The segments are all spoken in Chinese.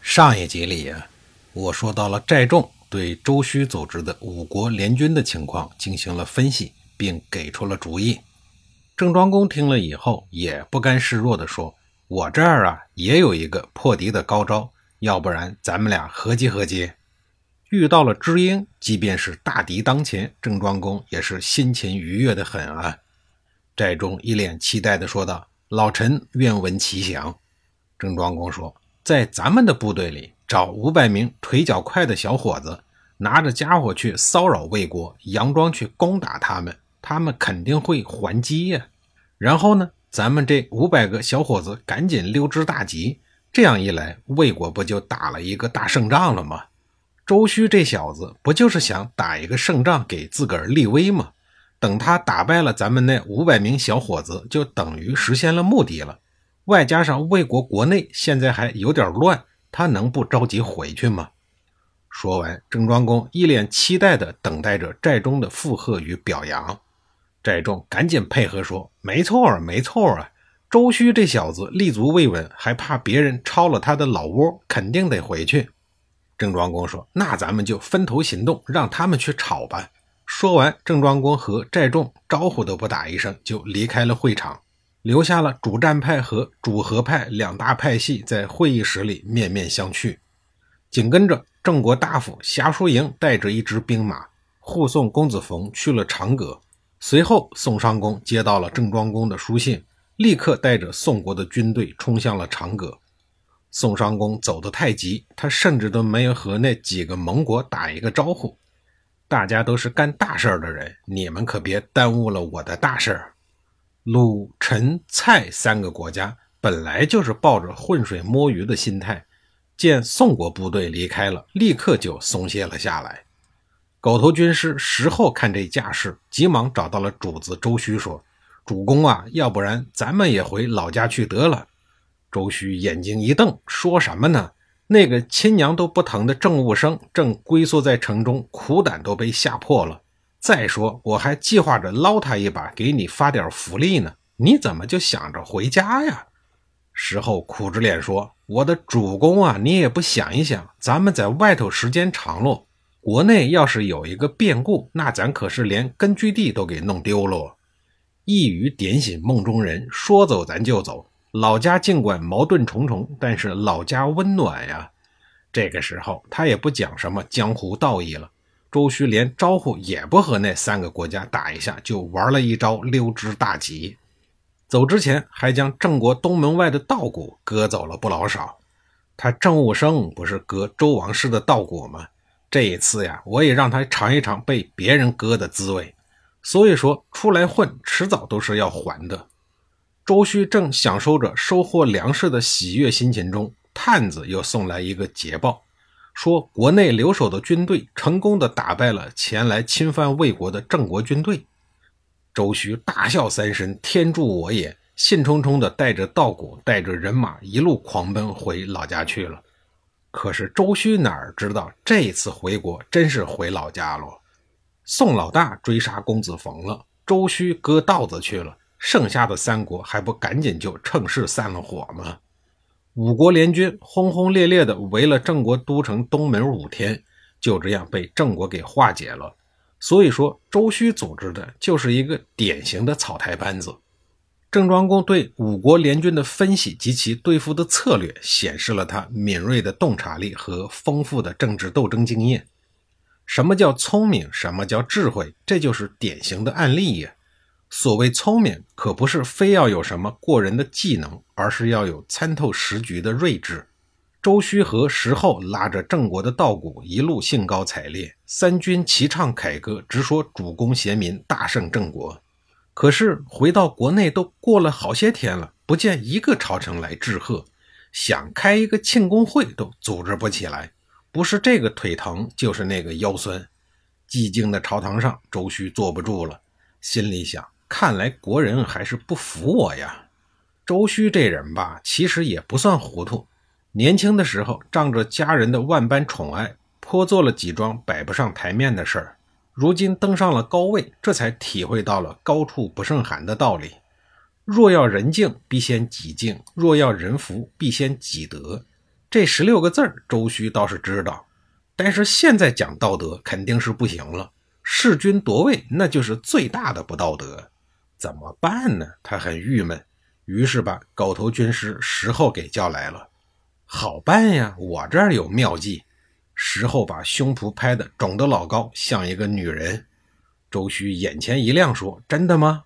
上一集里啊，我说到了寨众对周须组织的五国联军的情况进行了分析，并给出了主意。郑庄公听了以后也不甘示弱地说：“我这儿啊也有一个破敌的高招，要不然咱们俩合计合计。”遇到了知音，即便是大敌当前，郑庄公也是心情愉悦的很啊。寨众一脸期待地说道：“老臣愿闻其详。”郑庄公说。在咱们的部队里找五百名腿脚快的小伙子，拿着家伙去骚扰魏国，佯装去攻打他们，他们肯定会还击呀。然后呢，咱们这五百个小伙子赶紧溜之大吉，这样一来，魏国不就打了一个大胜仗了吗？周须这小子不就是想打一个胜仗给自个儿立威吗？等他打败了咱们那五百名小伙子，就等于实现了目的了。外加上魏国国内现在还有点乱，他能不着急回去吗？说完，郑庄公一脸期待地等待着寨中的附和与表扬。寨中赶紧配合说：“没错，没错啊！周须这小子立足未稳，还怕别人抄了他的老窝，肯定得回去。”郑庄公说：“那咱们就分头行动，让他们去吵吧。”说完，郑庄公和寨众招呼都不打一声，就离开了会场。留下了主战派和主和派两大派系在会议室里面面相觑。紧跟着，郑国大夫夏叔营带着一支兵马护送公子冯去了长葛。随后，宋商公接到了郑庄公的书信，立刻带着宋国的军队冲向了长葛。宋商公走得太急，他甚至都没有和那几个盟国打一个招呼。大家都是干大事儿的人，你们可别耽误了我的大事儿。鲁、陈、蔡三个国家本来就是抱着浑水摸鱼的心态，见宋国部队离开了，立刻就松懈了下来。狗头军师石厚看这架势，急忙找到了主子周须，说：“主公啊，要不然咱们也回老家去得了。”周须眼睛一瞪，说什么呢？那个亲娘都不疼的郑务生正龟缩在城中，苦胆都被吓破了。再说，我还计划着捞他一把，给你发点福利呢。你怎么就想着回家呀？石厚苦着脸说：“我的主公啊，你也不想一想，咱们在外头时间长了，国内要是有一个变故，那咱可是连根据地都给弄丢了。”一语点醒梦中人，说走咱就走。老家尽管矛盾重重，但是老家温暖呀。这个时候，他也不讲什么江湖道义了。周须连招呼也不和那三个国家打一下，就玩了一招溜之大吉。走之前还将郑国东门外的稻谷割走了不老少。他郑务生不是割周王室的稻谷吗？这一次呀，我也让他尝一尝被别人割的滋味。所以说，出来混，迟早都是要还的。周须正享受着收获粮食的喜悦心情中，探子又送来一个捷报。说国内留守的军队成功的打败了前来侵犯魏国的郑国军队，周须大笑三声：“天助我也！”兴冲冲的带着稻谷，带着人马一路狂奔回老家去了。可是周须哪儿知道，这次回国真是回老家了。宋老大追杀公子冯了，周须割稻子去了，剩下的三国还不赶紧就趁势散了伙吗？五国联军轰轰烈烈地围了郑国都城东门五天，就这样被郑国给化解了。所以说，周须组织的就是一个典型的草台班子。郑庄公对五国联军的分析及其对付的策略，显示了他敏锐的洞察力和丰富的政治斗争经验。什么叫聪明？什么叫智慧？这就是典型的案例呀。所谓聪明，可不是非要有什么过人的技能，而是要有参透时局的睿智。周须和石厚拉着郑国的稻谷，一路兴高采烈，三军齐唱凯歌，直说主公贤明，大胜郑国。可是回到国内，都过了好些天了，不见一个朝臣来致贺，想开一个庆功会都组织不起来，不是这个腿疼，就是那个腰酸。寂静的朝堂上，周须坐不住了，心里想：看来国人还是不服我呀。周须这人吧，其实也不算糊涂。年轻的时候，仗着家人的万般宠爱，颇做了几桩摆不上台面的事儿。如今登上了高位，这才体会到了“高处不胜寒”的道理。若要人敬，必先己敬；若要人服，必先己德。这十六个字儿，周须倒是知道。但是现在讲道德肯定是不行了，弑君夺位那就是最大的不道德，怎么办呢？他很郁闷，于是把狗头军师石厚给叫来了。好办呀，我这儿有妙计。石厚把胸脯拍得肿得老高，像一个女人。周须眼前一亮，说：“真的吗？”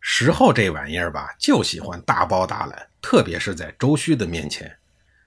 石厚这玩意儿吧，就喜欢大包大揽，特别是在周须的面前，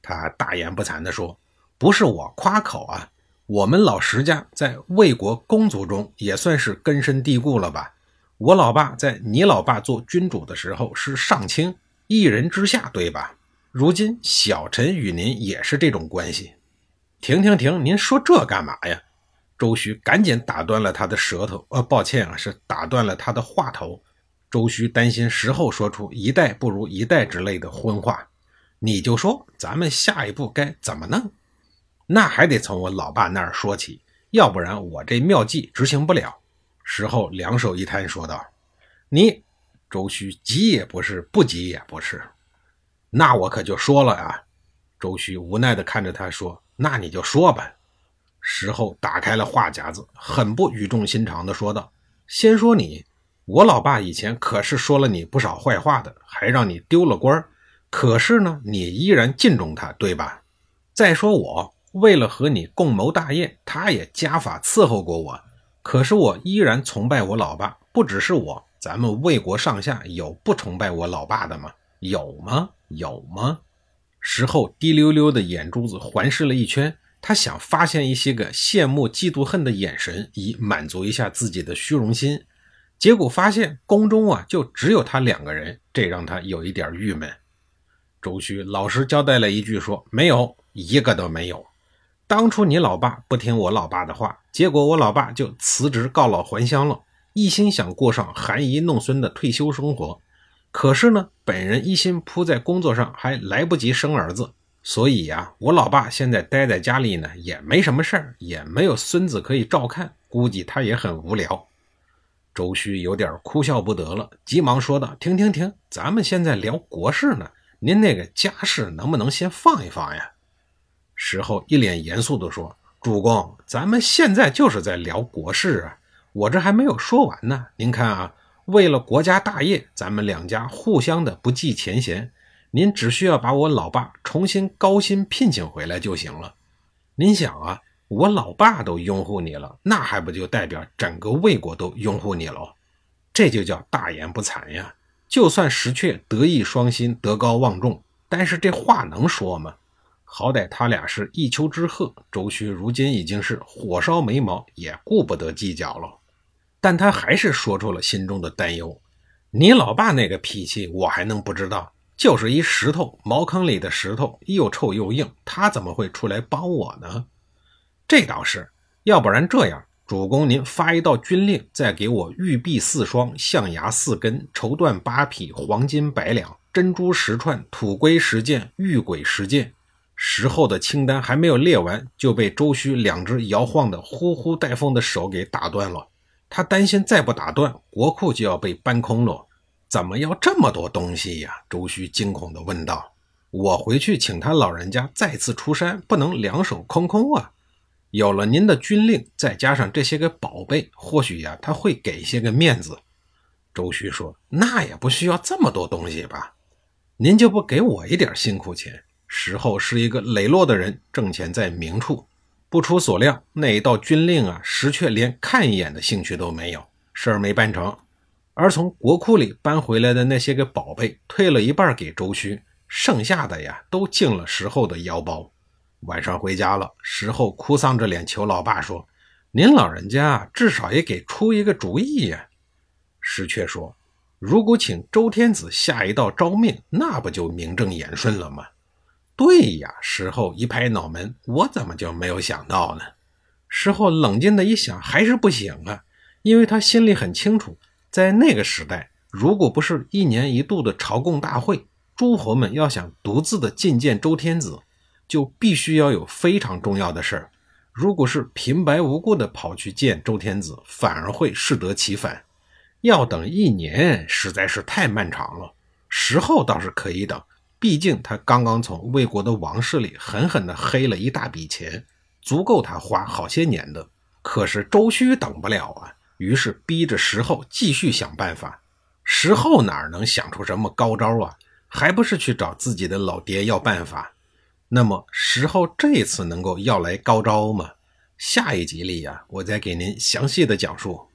他大言不惭地说：“不是我夸口啊，我们老石家在魏国公族中也算是根深蒂固了吧？我老爸在你老爸做君主的时候是上卿，一人之下，对吧？”如今小臣与您也是这种关系。停停停，您说这干嘛呀？周须赶紧打断了他的舌头。呃，抱歉啊，是打断了他的话头。周须担心石后说出一代不如一代之类的荤话。你就说咱们下一步该怎么弄？那还得从我老爸那儿说起，要不然我这妙计执行不了。石后两手一摊说道：“你，周须急也不是，不急也不是。”那我可就说了啊！周须无奈地看着他说：“那你就说吧。”石后打开了话匣子，很不语重心长地说道：“先说你，我老爸以前可是说了你不少坏话的，还让你丢了官可是呢，你依然敬重他，对吧？再说我，为了和你共谋大业，他也加法伺候过我。可是我依然崇拜我老爸，不只是我，咱们魏国上下有不崇拜我老爸的吗？有吗？”有吗？石厚滴溜溜的眼珠子环视了一圈，他想发现一些个羡慕、嫉妒、恨的眼神，以满足一下自己的虚荣心。结果发现宫中啊，就只有他两个人，这让他有一点郁闷。周须老实交代了一句，说：“没有一个都没有。当初你老爸不听我老爸的话，结果我老爸就辞职告老还乡了，一心想过上含饴弄孙的退休生活。”可是呢，本人一心扑在工作上，还来不及生儿子，所以呀，我老爸现在待在家里呢，也没什么事儿，也没有孙子可以照看，估计他也很无聊。周须有点哭笑不得了，急忙说道：“停停停，咱们现在聊国事呢，您那个家事能不能先放一放呀？”时候一脸严肃地说：“主公，咱们现在就是在聊国事啊，我这还没有说完呢，您看啊。”为了国家大业，咱们两家互相的不计前嫌。您只需要把我老爸重新高薪聘请回来就行了。您想啊，我老爸都拥护你了，那还不就代表整个魏国都拥护你了？这就叫大言不惭呀！就算石阙德艺双馨、德高望重，但是这话能说吗？好歹他俩是一丘之貉，周须如今已经是火烧眉毛，也顾不得计较了。但他还是说出了心中的担忧。你老爸那个脾气，我还能不知道？就是一石头，茅坑里的石头，又臭又硬，他怎么会出来帮我呢？这倒是，要不然这样，主公您发一道军令，再给我玉璧四双，象牙四根，绸缎八匹，黄金百两，珍珠十串，土龟十件，玉鬼十件。石候的清单还没有列完，就被周须两只摇晃的呼呼带风的手给打断了。他担心再不打断，国库就要被搬空了。怎么要这么多东西呀？周须惊恐地问道。我回去请他老人家再次出山，不能两手空空啊！有了您的军令，再加上这些个宝贝，或许呀，他会给些个面子。周须说：“那也不需要这么多东西吧？您就不给我一点辛苦钱？石后是一个磊落的人，挣钱在明处。”不出所料，那一道军令啊，石阙连看一眼的兴趣都没有，事儿没办成。而从国库里搬回来的那些个宝贝，退了一半给周须，剩下的呀，都进了石后的腰包。晚上回家了，石后哭丧着脸求老爸说：“您老人家至少也给出一个主意呀。”石阙说：“如果请周天子下一道诏命，那不就名正言顺了吗？”对呀，石后一拍脑门，我怎么就没有想到呢？石后冷静的一想，还是不行啊，因为他心里很清楚，在那个时代，如果不是一年一度的朝贡大会，诸侯们要想独自的觐见周天子，就必须要有非常重要的事儿。如果是平白无故的跑去见周天子，反而会适得其反。要等一年，实在是太漫长了。时候倒是可以等，毕竟他刚刚从魏国的王室里狠狠地黑了一大笔钱，足够他花好些年的。可是周须等不了啊，于是逼着石厚继续想办法。石厚哪能想出什么高招啊？还不是去找自己的老爹要办法。那么石厚这次能够要来高招吗？下一集里呀，我再给您详细的讲述。